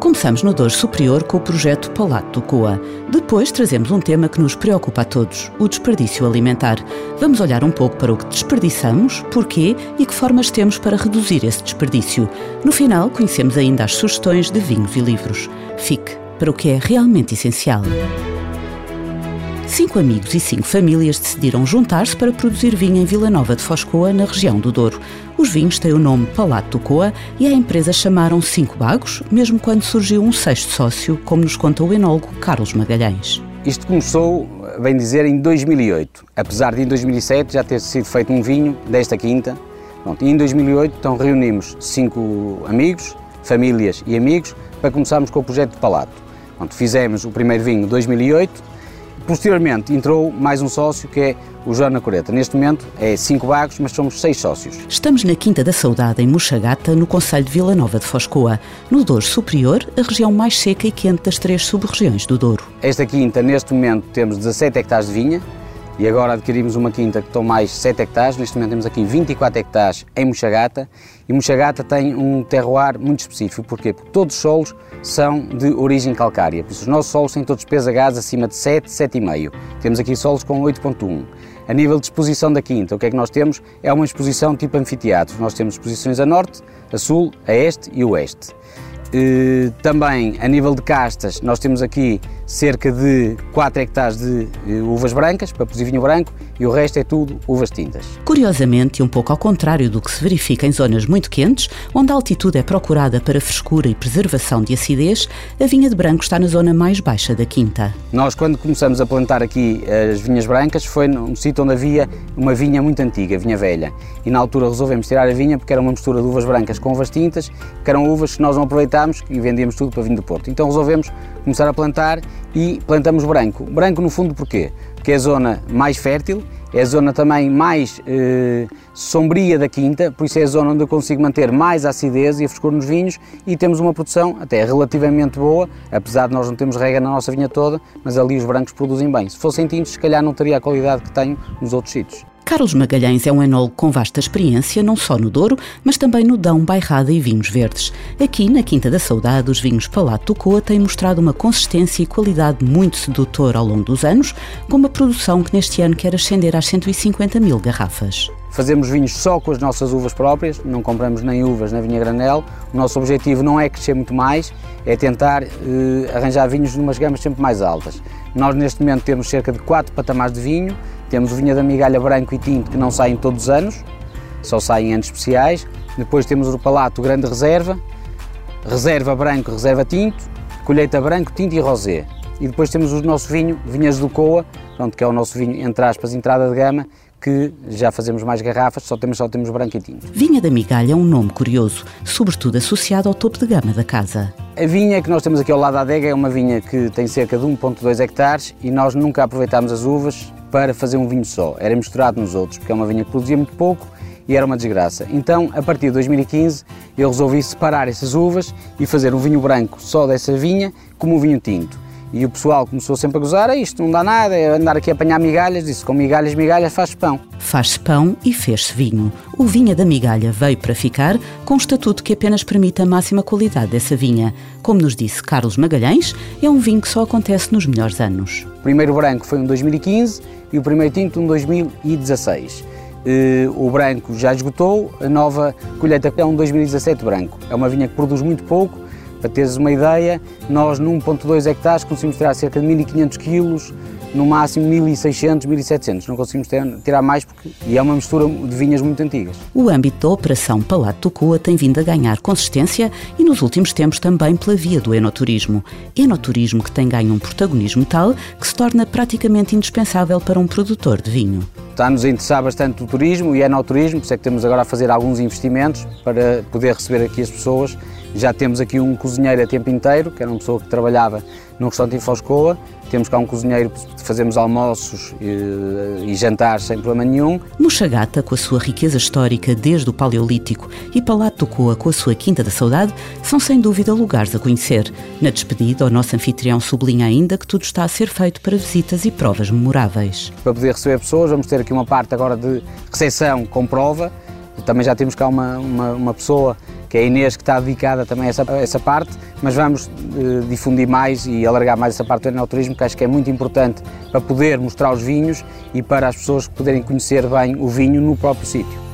Começamos no Douro Superior com o projeto Palato do Coa. Depois trazemos um tema que nos preocupa a todos, o desperdício alimentar. Vamos olhar um pouco para o que desperdiçamos, porquê e que formas temos para reduzir esse desperdício. No final, conhecemos ainda as sugestões de vinhos e livros. Fique para o que é realmente essencial. Cinco amigos e cinco famílias decidiram juntar-se para produzir vinho em Vila Nova de Foscoa, na região do Douro. Os vinhos têm o nome Palato do Coa e a empresa chamaram Cinco Bagos, mesmo quando surgiu um sexto sócio, como nos conta o enólogo Carlos Magalhães. Isto começou, bem dizer, em 2008, apesar de em 2007 já ter sido feito um vinho desta quinta. Pronto, e em 2008 então reunimos cinco amigos, famílias e amigos para começarmos com o projeto de Palato. Pronto, fizemos o primeiro vinho em 2008 Posteriormente entrou mais um sócio que é o Joana Coreta. Neste momento é cinco bagos, mas somos seis sócios. Estamos na Quinta da Saudade, em Mochagata, no Conselho de Vila Nova de Foscoa, no Douro Superior, a região mais seca e quente das três sub-regiões do Douro. Esta quinta, neste momento, temos 17 hectares de vinha, e agora adquirimos uma quinta que tem mais 7 hectares, neste momento temos aqui 24 hectares em Mochagata e Mochagata tem um terroir muito específico, porquê? Porque todos os solos são de origem calcária, por isso os nossos solos têm todos peso a gás acima de 7, 7,5. Temos aqui solos com 8,1. A nível de exposição da quinta, o que é que nós temos? É uma exposição tipo anfiteatro. Nós temos exposições a norte, a sul, a este e oeste. Eh, também, a nível de castas, nós temos aqui cerca de 4 hectares de eh, uvas brancas para produzir vinho branco e o resto é tudo uvas tintas. Curiosamente, e um pouco ao contrário do que se verifica em zonas muito quentes, onde a altitude é procurada para frescura e preservação de acidez, a vinha de branco está na zona mais baixa da quinta. Nós, quando começamos a plantar aqui as vinhas brancas, foi num sítio onde havia uma vinha muito antiga, vinha velha. E na altura resolvemos tirar a vinha porque era uma mistura de uvas brancas com uvas tintas, que eram uvas que nós não aproveitámos e vendíamos tudo para vinho do Porto. Então resolvemos começar a plantar e plantamos branco. Branco no fundo porquê? Porque é a zona mais fértil, é a zona também mais eh, sombria da quinta, por isso é a zona onde eu consigo manter mais a acidez e a frescura nos vinhos e temos uma produção até relativamente boa, apesar de nós não termos rega na nossa vinha toda, mas ali os brancos produzem bem. Se fossem tintos, se calhar não teria a qualidade que tenho nos outros sítios. Carlos Magalhães é um enólogo com vasta experiência, não só no Douro, mas também no Dão, Bairrada e Vinhos Verdes. Aqui, na Quinta da Saudade, os vinhos Palato Coa têm mostrado uma consistência e qualidade muito sedutora ao longo dos anos, com uma produção que neste ano quer ascender às 150 mil garrafas. Fazemos vinhos só com as nossas uvas próprias, não compramos nem uvas na vinha granel. O nosso objetivo não é crescer muito mais, é tentar eh, arranjar vinhos numas gamas sempre mais altas. Nós neste momento temos cerca de 4 patamares de vinho, temos o vinho da migalha branco e tinto que não saem todos os anos, só saem em anos especiais. Depois temos o palato grande reserva, reserva branco, reserva tinto, colheita branco, tinto e rosé. E depois temos o nosso vinho, vinhas do Coa, pronto, que é o nosso vinho, entre aspas, entrada de gama, que já fazemos mais garrafas, só temos, só temos branco e tinto. Vinha da Migalha é um nome curioso, sobretudo associado ao topo de gama da casa. A vinha que nós temos aqui ao lado da adega é uma vinha que tem cerca de 1.2 hectares e nós nunca aproveitámos as uvas para fazer um vinho só, era misturado nos outros, porque é uma vinha que produzia muito pouco e era uma desgraça. Então, a partir de 2015, eu resolvi separar essas uvas e fazer um vinho branco só dessa vinha, como um vinho tinto. E o pessoal começou sempre a gozar, é isto não dá nada, é andar aqui a apanhar migalhas, disse, com migalhas, migalhas faz-se pão. Faz-se pão e fez-se vinho. O Vinha da Migalha veio para ficar com um estatuto que apenas permite a máxima qualidade dessa vinha. Como nos disse Carlos Magalhães, é um vinho que só acontece nos melhores anos. O primeiro branco foi em 2015 e o primeiro tinto em 2016. Eh, o branco já esgotou, a nova colheita é um 2017 branco. É uma vinha que produz muito pouco, para teres uma ideia, nós num 1.2 hectares conseguimos tirar cerca de 1500 quilos, no máximo 1600, 1700. Não conseguimos tirar mais porque e é uma mistura de vinhas muito antigas. O âmbito da Operação Palato do Coa tem vindo a ganhar consistência e nos últimos tempos também pela via do enoturismo. Enoturismo que tem ganho um protagonismo tal que se torna praticamente indispensável para um produtor de vinho. Está-nos a interessar bastante o turismo e enoturismo, por isso é que temos agora a fazer alguns investimentos para poder receber aqui as pessoas Já temos aqui um cozinheiro a tempo inteiro, que era uma pessoa que trabalhava no restaurante em Foscoa. Temos cá um cozinheiro, fazemos almoços e, e jantares sem problema nenhum. Mochagata, com a sua riqueza histórica desde o Paleolítico, e Palato do Coa, com a sua Quinta da Saudade, são sem dúvida lugares a conhecer. Na despedida, o nosso anfitrião sublinha ainda que tudo está a ser feito para visitas e provas memoráveis. Para poder receber pessoas, vamos ter aqui uma parte agora de recepção com prova. Também já temos cá uma, uma, uma pessoa que é a Inês, que está dedicada também a essa, a essa parte, mas vamos uh, difundir mais e alargar mais essa parte do enoturismo, que acho que é muito importante para poder mostrar os vinhos e para as pessoas poderem conhecer bem o vinho no próprio sítio.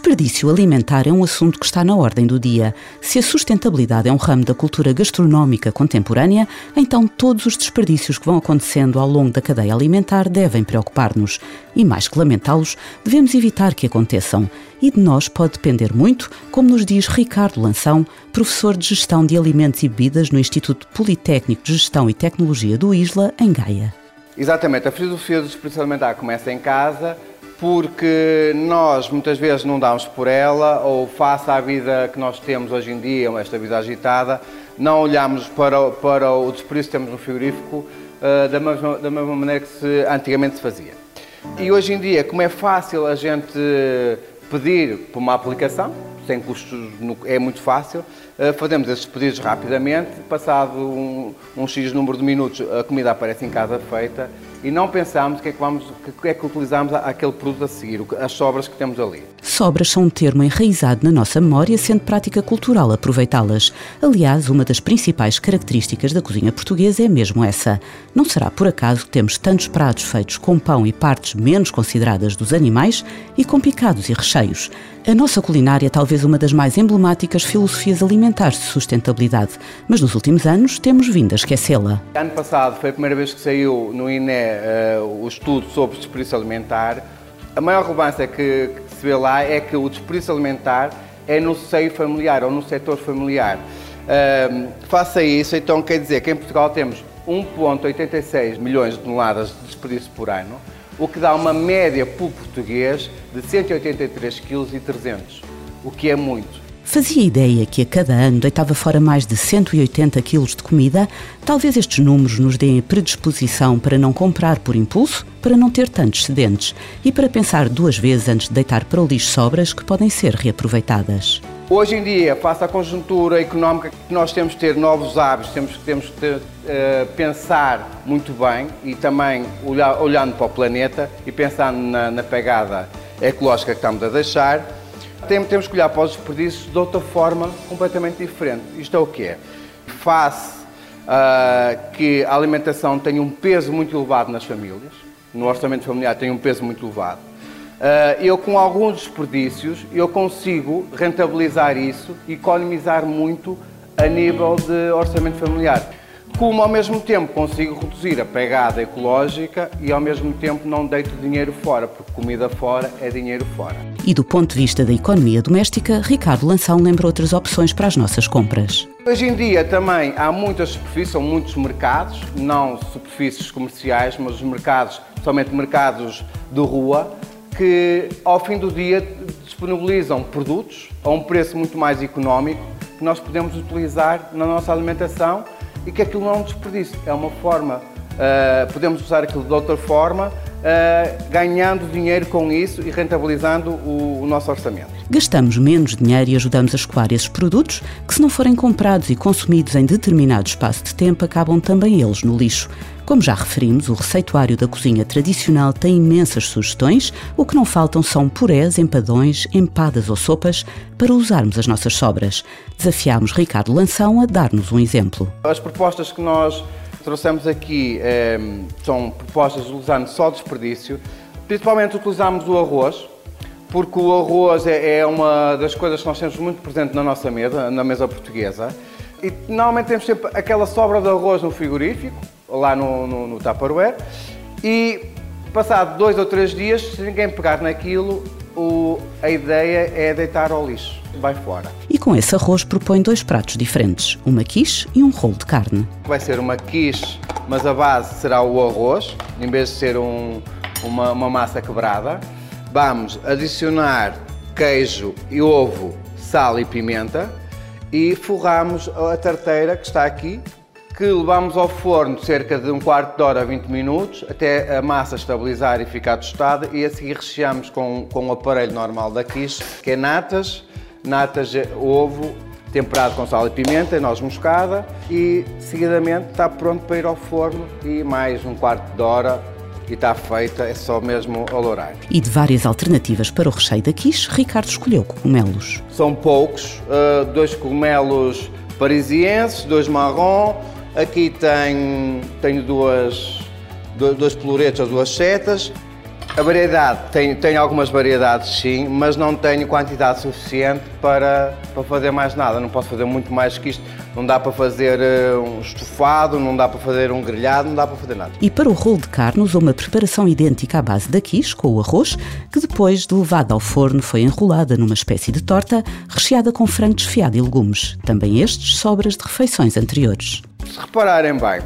Desperdício alimentar é um assunto que está na ordem do dia. Se a sustentabilidade é um ramo da cultura gastronómica contemporânea, então todos os desperdícios que vão acontecendo ao longo da cadeia alimentar devem preocupar-nos. E mais que lamentá-los, devemos evitar que aconteçam. E de nós pode depender muito, como nos diz Ricardo Lanção, professor de Gestão de Alimentos e Bebidas no Instituto Politécnico de Gestão e Tecnologia do Isla, em Gaia. Exatamente, a filosofia do desperdício alimentar começa em casa porque nós muitas vezes não damos por ela ou face à vida que nós temos hoje em dia, esta vida agitada, não olhamos para, para o desperdício que temos no frigorífico uh, da, mesma, da mesma maneira que se, antigamente se fazia. E hoje em dia, como é fácil a gente pedir por uma aplicação, sem custos, é muito fácil, uh, fazemos esses pedidos rapidamente, passado um, um X número de minutos a comida aparece em casa feita e não pensamos o que é que, vamos, que é que utilizamos aquele produto a seguir, as sobras que temos ali. Sobras são um termo enraizado na nossa memória, sendo prática cultural aproveitá-las. Aliás, uma das principais características da cozinha portuguesa é mesmo essa. Não será por acaso que temos tantos pratos feitos com pão e partes menos consideradas dos animais e com picados e recheios. A nossa culinária é talvez uma das mais emblemáticas filosofias alimentares de sustentabilidade, mas nos últimos anos temos vindo a esquecê-la. Ano passado foi a primeira vez que saiu no INE uh, o estudo sobre desperdício alimentar. A maior relevância que, vê lá é que o desperdício alimentar é no seio familiar ou no setor familiar. Faça isso, então quer dizer que em Portugal temos 1,86 milhões de toneladas de desperdício por ano o que dá uma média por português de 183,3 kg, o que é muito. Fazia ideia que a cada ano deitava fora mais de 180 quilos de comida? Talvez estes números nos deem a predisposição para não comprar por impulso, para não ter tantos excedentes e para pensar duas vezes antes de deitar para o lixo sobras que podem ser reaproveitadas. Hoje em dia, face à conjuntura económica nós temos que ter novos hábitos, temos, temos que ter, uh, pensar muito bem e também olhar, olhando para o planeta e pensando na, na pegada ecológica que estamos a deixar, temos, que olhar para os desperdícios de outra forma completamente diferente. Isto é o que é? Face uh, que a alimentação tem um peso muito elevado nas famílias, no orçamento familiar tem um peso muito elevado, eh, eu com alguns desperdícios, eu consigo rentabilizar isso e economizar muito a nível de orçamento familiar. Como ao mesmo tempo consigo reduzir a pegada ecológica e ao mesmo tempo não deito dinheiro fora, porque comida fora é dinheiro fora. E do ponto de vista da economia doméstica, Ricardo Lanção lembra outras opções para as nossas compras. Hoje em dia também há muitas superfícies, são muitos mercados, não superfícies comerciais, mas os mercados, somente mercados de rua, que ao fim do dia disponibilizam produtos a um preço muito mais económico que nós podemos utilizar na nossa alimentação e que aquilo não é um desperdício, é uma forma, uh, podemos usar aquilo de outra forma, uh, ganhando dinheiro com isso e rentabilizando o, o nosso orçamento. Gastamos menos dinheiro e ajudamos a escoar esses produtos que, se não forem comprados e consumidos em determinado espaço de tempo, acabam também eles no lixo. Como já referimos, o receituário da cozinha tradicional tem imensas sugestões, o que não faltam são purés, empadões, empadas ou sopas para usarmos as nossas sobras. Desafiámos Ricardo Lanção a dar-nos um exemplo. As propostas que nós trouxemos aqui eh, são propostas usando só desperdício. Principalmente utilizamos o arroz, porque o arroz é, é uma das coisas que nós temos muito presente na nossa mesa, na mesa portuguesa. E normalmente temos sempre aquela sobra de arroz no frigorífico, lá no, no, no Tupperware e passado dois ou três dias, se ninguém pegar naquilo, o, a ideia é deitar ao lixo, vai fora. E com esse arroz propõe dois pratos diferentes, uma quiche e um rolo de carne. Vai ser uma quiche, mas a base será o arroz, em vez de ser um, uma, uma massa quebrada. Vamos adicionar queijo e ovo sal e pimenta e forramos a tarteira que está aqui, que levamos ao forno cerca de um quarto de hora, 20 minutos, até a massa estabilizar e ficar tostada e a seguir recheamos com, com o aparelho normal da quiche, que é natas, natas, ovo, temperado com sal e pimenta, noz moscada e seguidamente está pronto para ir ao forno e mais um quarto de hora e está feita, é só mesmo alourar. E de várias alternativas para o recheio da quiche, Ricardo escolheu cogumelos. São poucos, uh, dois cogumelos parisienses, dois marrom, aqui tenho, tenho duas, dois pelouretos ou duas setas, a variedade, tenho, tenho algumas variedades sim, mas não tenho quantidade suficiente para, para fazer mais nada. Não posso fazer muito mais que isto. Não dá para fazer uh, um estofado, não dá para fazer um grelhado, não dá para fazer nada. E para o rolo de carne usou uma preparação idêntica à base da quiche, com o arroz, que depois de levada ao forno foi enrolada numa espécie de torta, recheada com frango desfiado e legumes. Também estes sobras de refeições anteriores. Se repararem bem,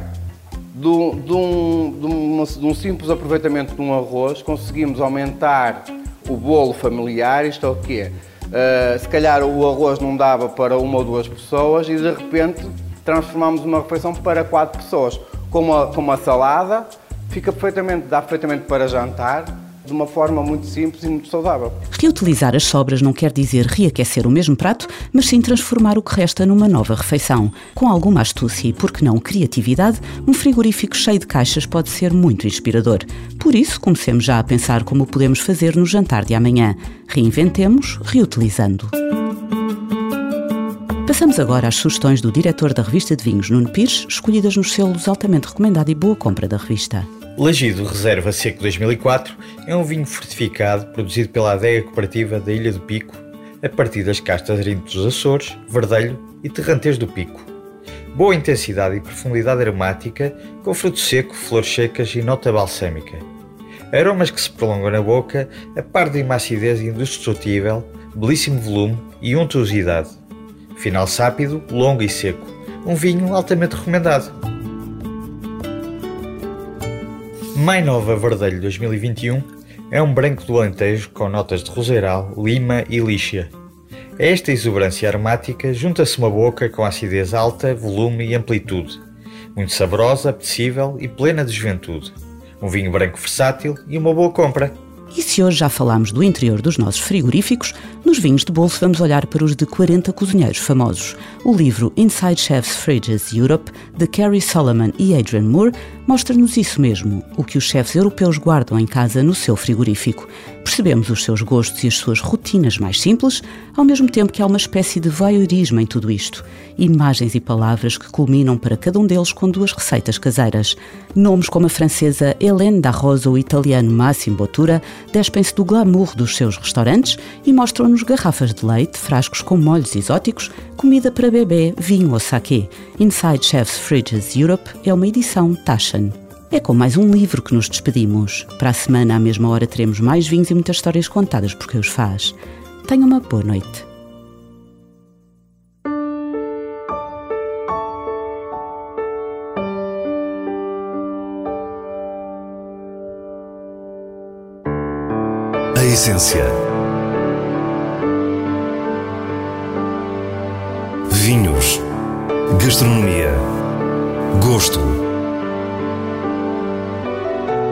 de, um, de, uma, de, um, simples aproveitamento de um arroz, conseguimos aumentar o bolo familiar. Isto é o quê? Uh, se calhar o arroz não dava para uma ou duas pessoas e de repente transformamos uma refeição para quatro pessoas. Com uma, com uma salada, fica perfeitamente, dá perfeitamente para jantar de uma forma muito simples e muito saudável. Reutilizar as sobras não quer dizer reaquecer o mesmo prato, mas sim transformar o que resta numa nova refeição. Com alguma astúcia e, por que não, criatividade, um frigorífico cheio de caixas pode ser muito inspirador. Por isso, comecemos já a pensar como podemos fazer no jantar de amanhã. Reinventemos, reutilizando. Passamos agora às sugestões do diretor da revista de vinhos, Nuno Pires, escolhidas nos selos altamente recomendado e boa compra da revista. Lagido Reserva Seco 2004 é um vinho fortificado produzido pela adega cooperativa da Ilha do Pico, a partir das castas dos Açores, Verdelho e Terrantês do Pico. Boa intensidade e profundidade aromática, com fruto seco, flores secas e nota balsâmica. Aromas que se prolongam na boca, a par de uma acidez indestrutível, belíssimo volume e untuosidade. Final sápido, longo e seco. Um vinho altamente recomendado. Mai Nova Verdelho 2021 é um branco do Alentejo com notas de roseiral, lima e lixa. A esta exuberância aromática junta-se uma boca com acidez alta, volume e amplitude, muito saborosa, apetecível e plena de juventude. Um vinho branco versátil e uma boa compra. E se hoje já falámos do interior dos nossos frigoríficos, nos vinhos de bolso vamos olhar para os de 40 cozinheiros famosos. O livro Inside Chef's Fridges Europe, de Carrie Solomon e Adrian Moore, mostra-nos isso mesmo, o que os chefes europeus guardam em casa no seu frigorífico. Percebemos os seus gostos e as suas rotinas mais simples, ao mesmo tempo que há uma espécie de voyeurismo em tudo isto. Imagens e palavras que culminam para cada um deles com duas receitas caseiras. Nomes como a francesa Hélène Rosa ou o italiano Massimo Bottura despem-se do glamour dos seus restaurantes e mostram-nos garrafas de leite, frascos com molhos exóticos, comida para bebê, vinho ou saquê. Inside Chef's Fridges Europe é uma edição Taschen. É com mais um livro que nos despedimos. Para a semana, à mesma hora, teremos mais vinhos e muitas histórias contadas por quem os faz. Tenha uma boa noite. A essência. Vinhos. Gastronomia. Gosto.